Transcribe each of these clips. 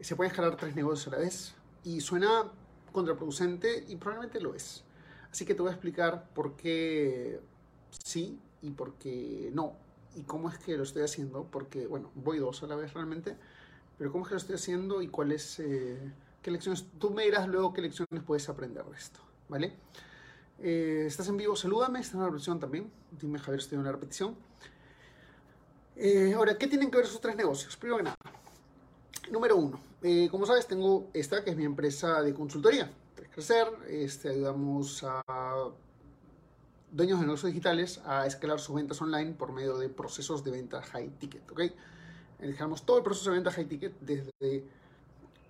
se pueden escalar tres negocios a la vez y suena contraproducente y probablemente lo es. Así que te voy a explicar por qué sí y por qué no y cómo es que lo estoy haciendo, porque bueno, voy dos a la vez realmente, pero cómo es que lo estoy haciendo y cuáles, eh, qué lecciones, tú me dirás luego qué lecciones puedes aprender de esto, ¿vale? Eh, estás en vivo, salúdame, estás en la repetición también, dime Javier, estoy en una repetición. Eh, ahora, ¿qué tienen que ver esos tres negocios? Primero que nada, número uno, eh, como sabes, tengo esta que es mi empresa de consultoría. Crecer, este, ayudamos a dueños de negocios digitales a escalar sus ventas online por medio de procesos de venta high ticket. ¿ok? Dejamos todo el proceso de venta high ticket desde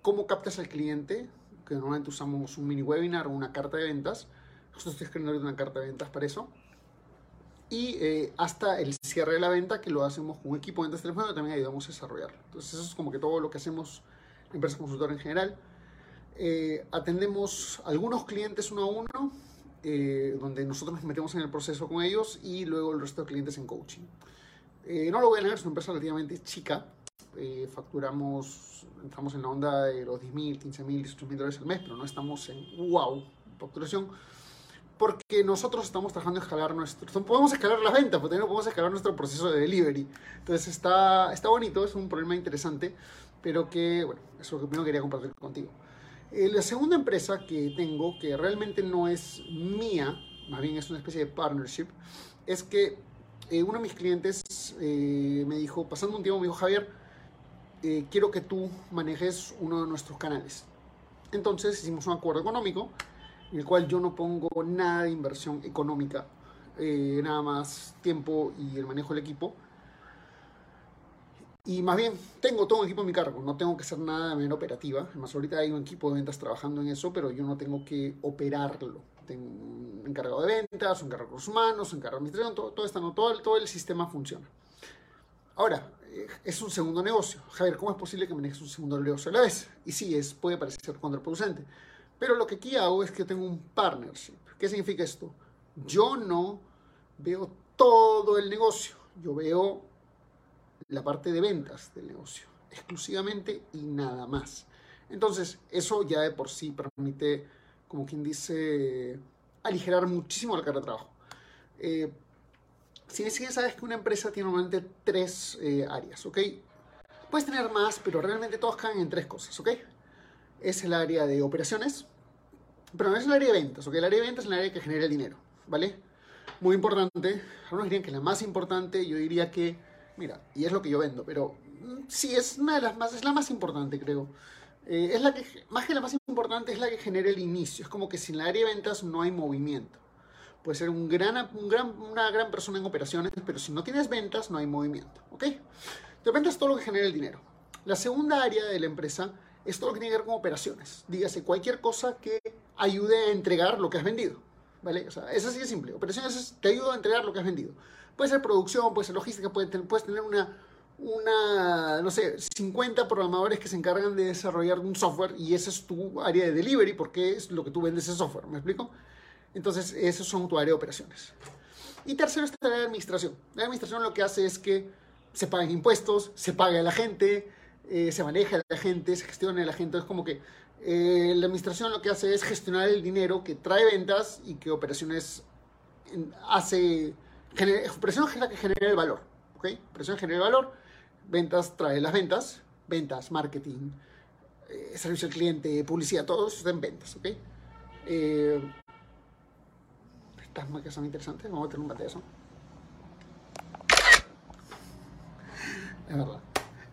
cómo captas al cliente, que normalmente usamos un mini webinar o una carta de ventas. Justo estoy escribiendo una carta de ventas para eso. Y eh, hasta el cierre de la venta, que lo hacemos con un equipo de ventas telefónicas, también ayudamos a desarrollarlo. Entonces, eso es como que todo lo que hacemos empresa consultora en general. Eh, atendemos algunos clientes uno a uno, eh, donde nosotros nos metemos en el proceso con ellos y luego el resto de clientes en coaching. Eh, no lo voy a negar, es una empresa relativamente chica. facturamos, entramos en la onda de los 10 mil, 15 mil, 18 mil dólares al mes, pero no estamos en wow, facturación. Porque nosotros estamos trabajando en escalar nuestro. Podemos escalar las ventas, pero también podemos escalar nuestro proceso de delivery. Entonces está, está bonito, es un problema interesante pero que, bueno, eso es lo que primero quería compartir contigo. Eh, la segunda empresa que tengo, que realmente no es mía, más bien es una especie de partnership, es que eh, uno de mis clientes eh, me dijo, pasando un tiempo, me dijo, Javier, quiero que tú manejes uno de nuestros canales. Entonces hicimos un acuerdo económico en el cual yo no pongo nada de inversión económica, nada más tiempo y el manejo del equipo y más bien, tengo todo un equipo en mi cargo, no tengo que hacer nada de manera operativa. Además, ahorita hay un equipo de ventas trabajando en eso, pero yo no tengo que operarlo. Tengo un encargado de ventas, un encargado de recursos humanos, un encargado de administración, todo, todo, está, todo, todo el sistema funciona. Ahora, eh, es un segundo negocio. Javier, ¿cómo es posible que manejes un segundo negocio a la vez? Y sí, es, puede parecer contraproducente. Pero lo que aquí hago es que tengo un partnership. ¿Qué significa esto? Yo no veo todo el negocio. Yo veo la parte de ventas del negocio, exclusivamente y nada más. Entonces, eso ya de por sí permite, como quien dice, aligerar muchísimo la carga de trabajo. Eh, si bien sabes que una empresa tiene normalmente tres eh, áreas, ¿ok? Puedes tener más, pero realmente todas caen en tres cosas, ¿ok? Es el área de operaciones, pero no es el área de ventas, ¿ok? El área de ventas es el área que genera el dinero, ¿vale? Muy importante, algunos dirían que la más importante, yo diría que mira, y es lo que yo vendo, pero mm, sí, es una de las más, es la más importante, creo. Eh, es la que, más que la más importante, es la que genera el inicio. Es como que sin la área de ventas no hay movimiento. Puede ser un gran, un gran, una gran persona en operaciones, pero si no tienes ventas, no hay movimiento. ¿Ok? De ventas es todo lo que genera el dinero. La segunda área de la empresa es todo lo que tiene que ver con operaciones. Dígase, cualquier cosa que ayude a entregar lo que has vendido. ¿Vale? O sea, es así de simple. Operaciones te ayuda a entregar lo que has vendido. Puede ser producción, puede ser logística, puedes tener una, una, no sé, 50 programadores que se encargan de desarrollar un software y esa es tu área de delivery porque es lo que tú vendes ese software, ¿me explico? Entonces, esos son tu área de operaciones. Y tercero está la administración. La administración lo que hace es que se paguen impuestos, se paga a la gente, eh, se maneja la gente, se gestiona la gente. Es como que eh, la administración lo que hace es gestionar el dinero que trae ventas y que operaciones hace Presión es la que genera el valor. ¿ok? Presión genera el valor, ventas trae las ventas, ventas, marketing, eh, servicio al cliente, publicidad, todo eso está en ventas. ¿ok? Estas máquinas son interesantes, vamos a tener un bateazo. Es verdad.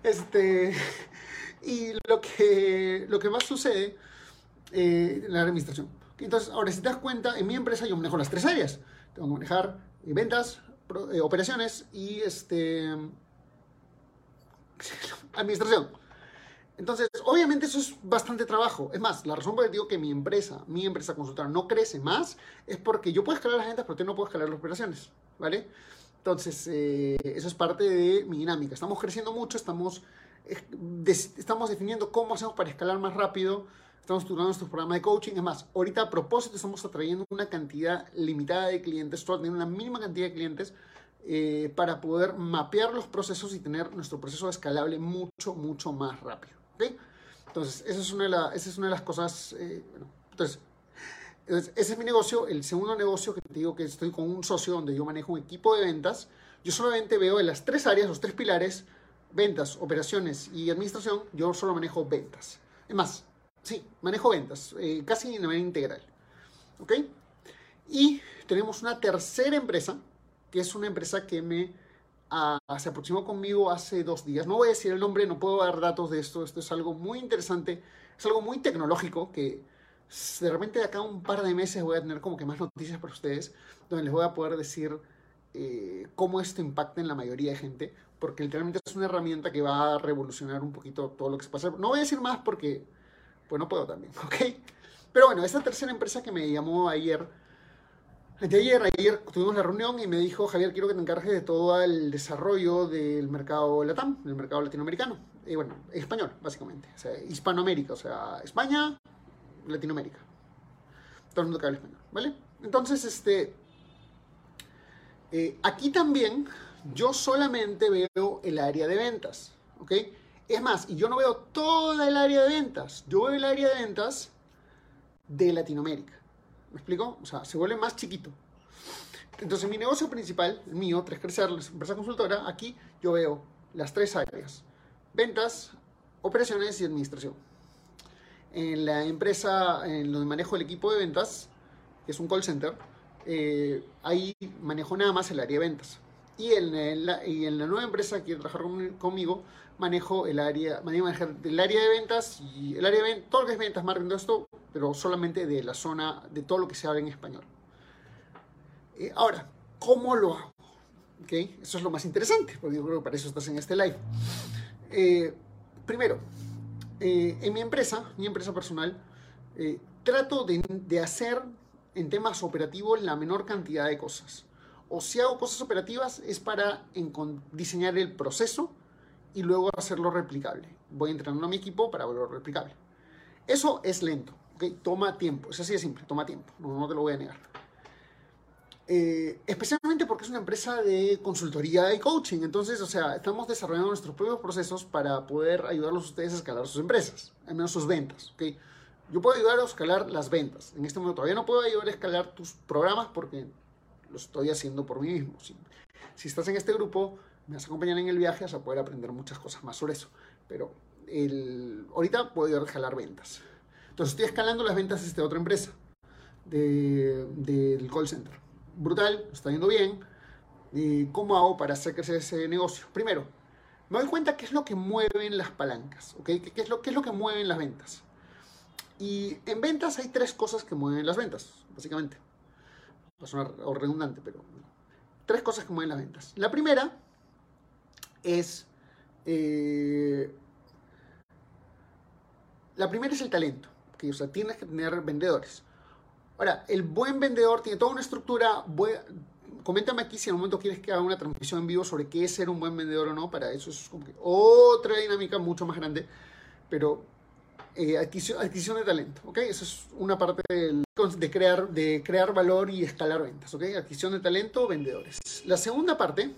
Este, y lo que, lo que más sucede eh, en la administración. Entonces, ahora si te das cuenta, en mi empresa yo manejo las tres áreas. Tengo que manejar ventas, eh, operaciones y este, administración. Entonces, obviamente eso es bastante trabajo. Es más, la razón por la que digo que mi empresa, mi empresa consultora no crece más es porque yo puedo escalar las ventas, pero tú no puedo escalar las operaciones, ¿vale? Entonces, eh, eso es parte de mi dinámica. Estamos creciendo mucho, estamos, eh, estamos definiendo cómo hacemos para escalar más rápido, estamos estudiando nuestro programa de coaching. Es más, ahorita a propósito estamos atrayendo una cantidad limitada de clientes, una mínima cantidad de clientes eh, para poder mapear los procesos y tener nuestro proceso escalable mucho, mucho más rápido. Entonces, esa es, una de esa es una de las cosas, eh, entonces, ese es mi negocio. El segundo negocio que te digo que estoy con un socio donde yo manejo un equipo de ventas. Yo solamente veo en las tres áreas, los tres pilares, ventas, operaciones y administración, yo solo manejo ventas. Es más, sí, manejo ventas, eh, casi de manera integral. ¿Ok? Y tenemos una tercera empresa, que es una empresa que me se aproximó conmigo hace dos días. No voy a decir el nombre, no puedo dar datos de esto. Esto es algo muy interesante, es algo muy tecnológico que de repente de acá un par de meses voy a tener como que más noticias para ustedes, donde les voy a poder decir eh, cómo esto impacta en la mayoría de gente, porque literalmente es una herramienta que va a revolucionar un poquito todo lo que se pasa. No voy a decir más porque, pues no puedo también, ¿ok? Pero bueno, esta tercera empresa que me llamó ayer, Ayer, ayer tuvimos la reunión y me dijo, Javier, quiero que te encargues de todo el desarrollo del mercado LATAM, del mercado latinoamericano. Y bueno, español, básicamente. O sea, Hispanoamérica, o sea, España, Latinoamérica. Todo el mundo que habla español, ¿vale? Entonces, este... Eh, aquí también yo solamente veo el área de ventas, ¿ok? Es más, y yo no veo toda el área de ventas, yo veo el área de ventas de Latinoamérica. ¿Me explico? O sea, se vuelve más chiquito. Entonces, mi negocio principal, el mío, Tres Crecer, empresa consultora, aquí yo veo las tres áreas. Ventas, operaciones y administración. En la empresa, en donde manejo el equipo de ventas, que es un call center, eh, ahí manejo nada más el área de ventas. Y en, la, y en la nueva empresa que trabajar conmigo, manejo el área, manejo el área de ventas y el área de todo lo que es ventas, marketing, todo esto pero solamente de la zona, de todo lo que se habla en español. Eh, ahora, ¿cómo lo hago? ¿Okay? Eso es lo más interesante, porque yo creo que para eso estás en este live. Eh, primero, eh, en mi empresa, mi empresa personal, trato de, hacer en temas operativos la menor cantidad de cosas. O si hago cosas operativas es para diseñar el proceso y luego hacerlo replicable. Voy entrenando a mi equipo para volverlo replicable. Eso es lento. Toma tiempo, es así de simple, toma tiempo, no, te lo voy a negar. Eh, especialmente porque es una empresa de consultoría y coaching. Entonces, o sea, estamos desarrollando nuestros propios procesos para poder ayudarlos a ustedes a escalar sus empresas, al menos sus ventas. ¿okay? Yo puedo ayudar a escalar las ventas. En este momento todavía no puedo ayudar a escalar tus programas porque lo estoy haciendo por mí mismo. Si, si estás en este grupo, me vas a acompañar en el viaje, vas a poder aprender muchas cosas más sobre eso. Pero el, ahorita puedo ayudar a escalar ventas. Entonces estoy escalando las ventas de esta otra empresa del call center. Brutal, está yendo bien. ¿Y ¿Cómo hago para hacer crecer ese negocio? Primero, me doy cuenta qué es lo que mueven las palancas, ¿ok? ¿Qué, es lo, qué es lo que mueven las ventas? Y en ventas hay tres cosas que mueven las ventas, básicamente. Va a sonar redundante, pero tres cosas que mueven las ventas. La primera es... Eh, la primera es el talento o sea, tienes que tener vendedores. Ahora, el buen vendedor tiene toda una estructura. coméntame aquí si en un momento quieres que haga una transmisión en vivo sobre qué es ser un buen vendedor o no. Para eso es otra dinámica mucho más grande. Pero eh, adquisición, de talento, ¿ok? Eso es una parte de, crear, de crear valor y escalar ventas, ¿ok? Adquisición de talento, vendedores. La segunda parte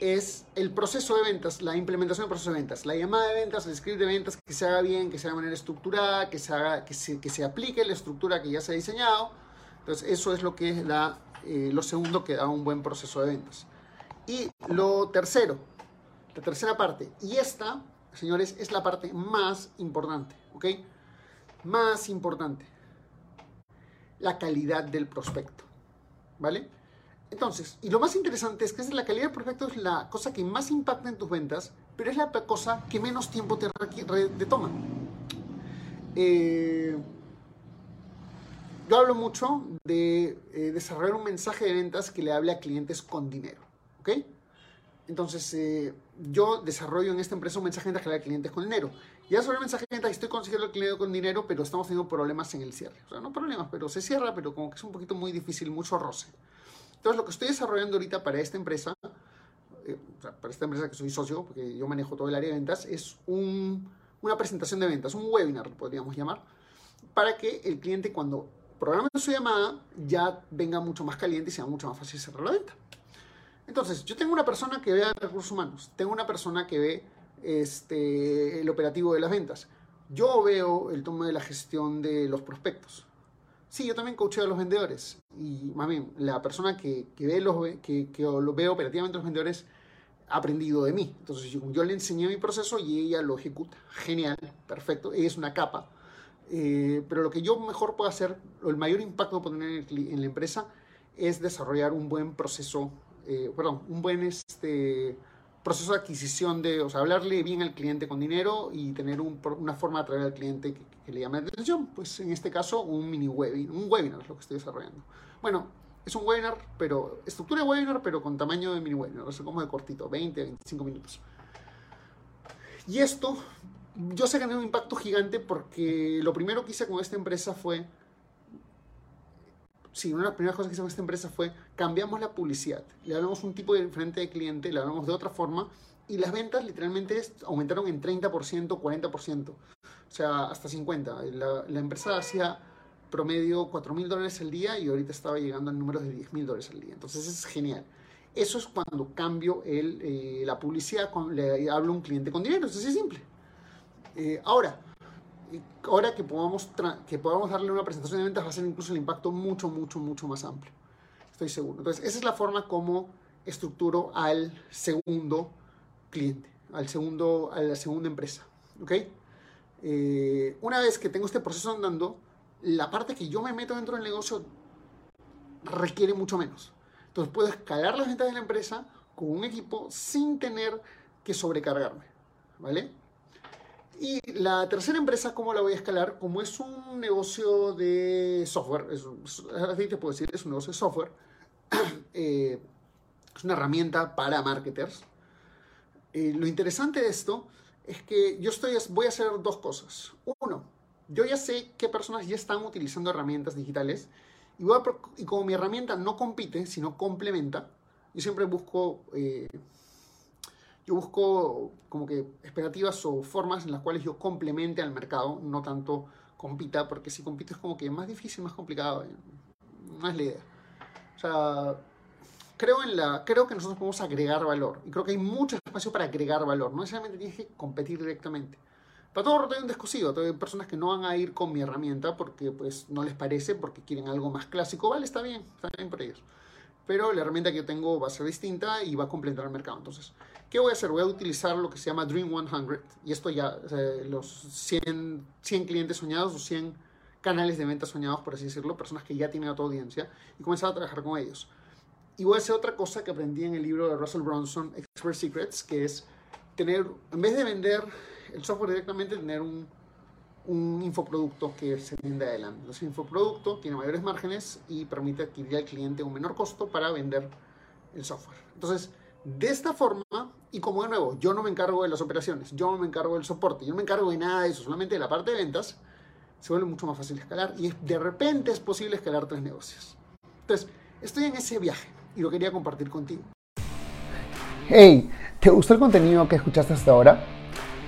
es el proceso de ventas, la implementación del proceso de ventas, la llamada de ventas, el script de ventas, que se haga bien, que se haga de manera estructurada, que se, haga, que se, que se aplique la estructura que ya se ha diseñado. Entonces, eso es lo que es la, eh, lo segundo que da un buen proceso de ventas. Y lo tercero, la tercera parte, y esta, señores, es la parte más importante, ¿ok? Más importante, la calidad del prospecto, ¿vale? Entonces, y lo más interesante es que la calidad del prospecto es la cosa que más impacta en tus ventas, pero es la cosa que menos tiempo te, te toma. Eh, yo hablo mucho de eh, desarrollar un mensaje de ventas que le hable a clientes con dinero. ¿Ok? Entonces, eh, yo desarrollo en esta empresa un mensaje de ventas que le hable a clientes con dinero. Ya sobre el mensaje de venta, estoy consiguiendo el cliente con dinero, pero estamos teniendo problemas en el cierre. O sea, no problemas, pero se cierra, pero como que es un poquito muy difícil, mucho roce. Entonces, lo que estoy desarrollando ahorita para esta empresa, eh, para esta empresa que soy socio, porque yo manejo todo el área de ventas, es un, una presentación de ventas, un webinar, podríamos llamar, para que el cliente cuando programa su llamada ya venga mucho más caliente y sea mucho más fácil cerrar la venta. Entonces, yo tengo una persona que ve recursos humanos, tengo una persona que ve este, el operativo de las ventas. Yo veo el tomo de la gestión de los prospectos. Sí, yo también coacheo a los vendedores. Y mami, la persona que, ve los, que, que lo ve operativamente los vendedores ha aprendido de mí. Entonces yo, le enseñé mi proceso y ella lo ejecuta. Genial, perfecto. Es una capa. Eh, pero lo que yo mejor puedo hacer, el mayor impacto que puedo tener en la empresa es desarrollar un buen proceso, eh, perdón, un buen este, proceso de adquisición de, o sea, hablarle bien al cliente con dinero y tener una forma de atraer al cliente que, le llame la atención. Pues en este caso, un mini webinar, un webinar es lo que estoy desarrollando. Bueno, es un webinar, pero estructura de webinar, pero con tamaño de mini webinar, o sea, como de cortito, 20, 25 minutos. Y esto, yo sé que tiene un impacto gigante porque lo primero que hice con esta empresa fue sí, una de las primeras cosas que hicimos esta empresa fue cambiamos la publicidad. Le hablamos un tipo de diferente de cliente, le hablamos de otra forma y las ventas literalmente aumentaron en 30%, 40%, o sea, hasta 50%. La, la empresa hacía promedio 4 mil dólares al día y ahorita estaba llegando a números de 10 mil dólares al día. Entonces es genial. Eso es cuando cambio el, eh, la publicidad, con, le hablo a un cliente con dinero. Eso es simple. Eh, ahora, ahora que podamos, que podamos darle una presentación de ventas va a ser incluso el impacto mucho, mucho, mucho más amplio. Estoy seguro. Entonces, esa es la forma como estructuro al segundo cliente, al segundo, a la segunda empresa. ¿Ok? Eh, una vez que tengo este proceso andando, la parte que yo me meto dentro del negocio requiere mucho menos. Entonces puedo escalar las ventas de la empresa con un equipo sin tener que sobrecargarme. ¿Vale? Y la tercera empresa, ¿cómo la voy a escalar? Como es un negocio de software, es, así puedo decir, es un negocio de software, eh, es una herramienta para marketers. Eh, lo interesante de esto es que yo estoy, voy a hacer dos cosas. Uno, yo ya sé qué personas ya están utilizando herramientas digitales y como mi herramienta no compite, sino complementa, yo siempre busco... Eh, yo busco como que expectativas o formas en las cuales yo complemente al mercado, no tanto compita, porque si compito es como que más difícil, más complicado. No es la idea. O sea, creo, en la, creo que nosotros podemos agregar valor. Y creo que hay mucho espacio para agregar valor. No necesariamente tienes que competir directamente. Para todo roto hay un descosido. Hay personas que no van a ir con mi herramienta porque pues no les parece, porque quieren algo más clásico. Vale, está bien, está bien para ellos pero la herramienta que yo tengo va a ser distinta y va a complementar el mercado. Entonces, ¿qué voy a hacer? Voy a utilizar lo que se llama Dream 100 y esto ya, los 100, 100 clientes soñados o 100 canales de venta soñados, por así decirlo, personas que ya tienen a audiencia y comenzar a trabajar con ellos. Y voy a hacer otra cosa que aprendí en el libro de Russell Brunson, Expert Secrets, que es tener, en vez de vender el software directamente, tener un un infoproducto que se vende adelante. Entonces, el infoproducto tiene mayores márgenes y permite adquirir al cliente un menor costo para vender el software. Entonces, de esta forma, y como de nuevo, yo no me encargo de las operaciones, yo no me encargo del soporte, yo no me encargo de nada de eso, solamente de la parte de ventas, se vuelve mucho más fácil escalar y de repente es posible escalar tres negocios. Entonces, estoy en ese viaje y lo quería compartir contigo. Hey, ¿te gustó el contenido que escuchaste hasta ahora?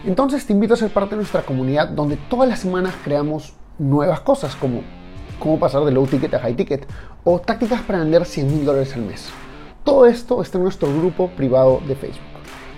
Entonces te invito a ser parte de nuestra comunidad donde todas las semanas creamos nuevas cosas como cómo pasar de low ticket a high ticket o tácticas para vender 100 mil dólares al mes. Todo esto está en nuestro grupo privado de Facebook.